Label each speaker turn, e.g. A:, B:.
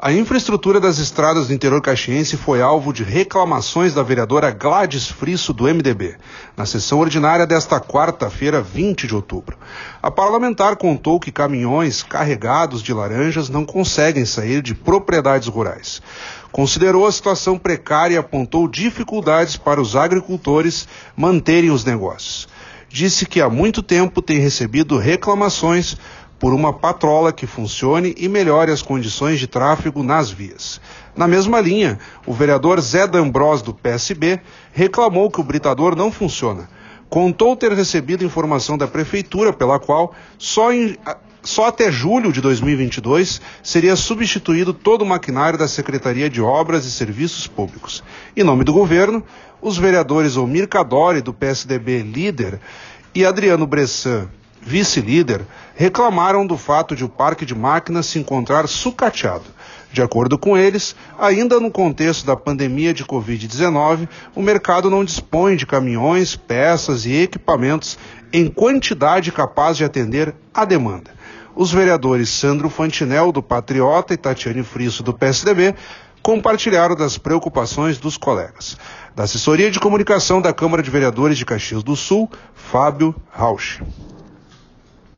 A: A infraestrutura das estradas do interior caxiense foi alvo de reclamações da vereadora Gladys Frisso, do MDB, na sessão ordinária desta quarta-feira, 20 de outubro. A parlamentar contou que caminhões carregados de laranjas não conseguem sair de propriedades rurais. Considerou a situação precária e apontou dificuldades para os agricultores manterem os negócios. Disse que há muito tempo tem recebido reclamações por uma patrola que funcione e melhore as condições de tráfego nas vias. Na mesma linha, o vereador Zé D'Ambros, do PSB, reclamou que o britador não funciona. Contou ter recebido informação da prefeitura pela qual só, em, só até julho de 2022 seria substituído todo o maquinário da Secretaria de Obras e Serviços Públicos. Em nome do governo, os vereadores Omir Cadore, do PSDB líder, e Adriano Bressan, vice-líder, reclamaram do fato de o parque de máquinas se encontrar sucateado. De acordo com eles, ainda no contexto da pandemia de Covid-19, o mercado não dispõe de caminhões, peças e equipamentos em quantidade capaz de atender a demanda. Os vereadores Sandro Fantinel, do Patriota, e Tatiane Frisso, do PSDB, compartilharam das preocupações dos colegas. Da assessoria de comunicação da Câmara de Vereadores de Caxias do Sul, Fábio Rausch.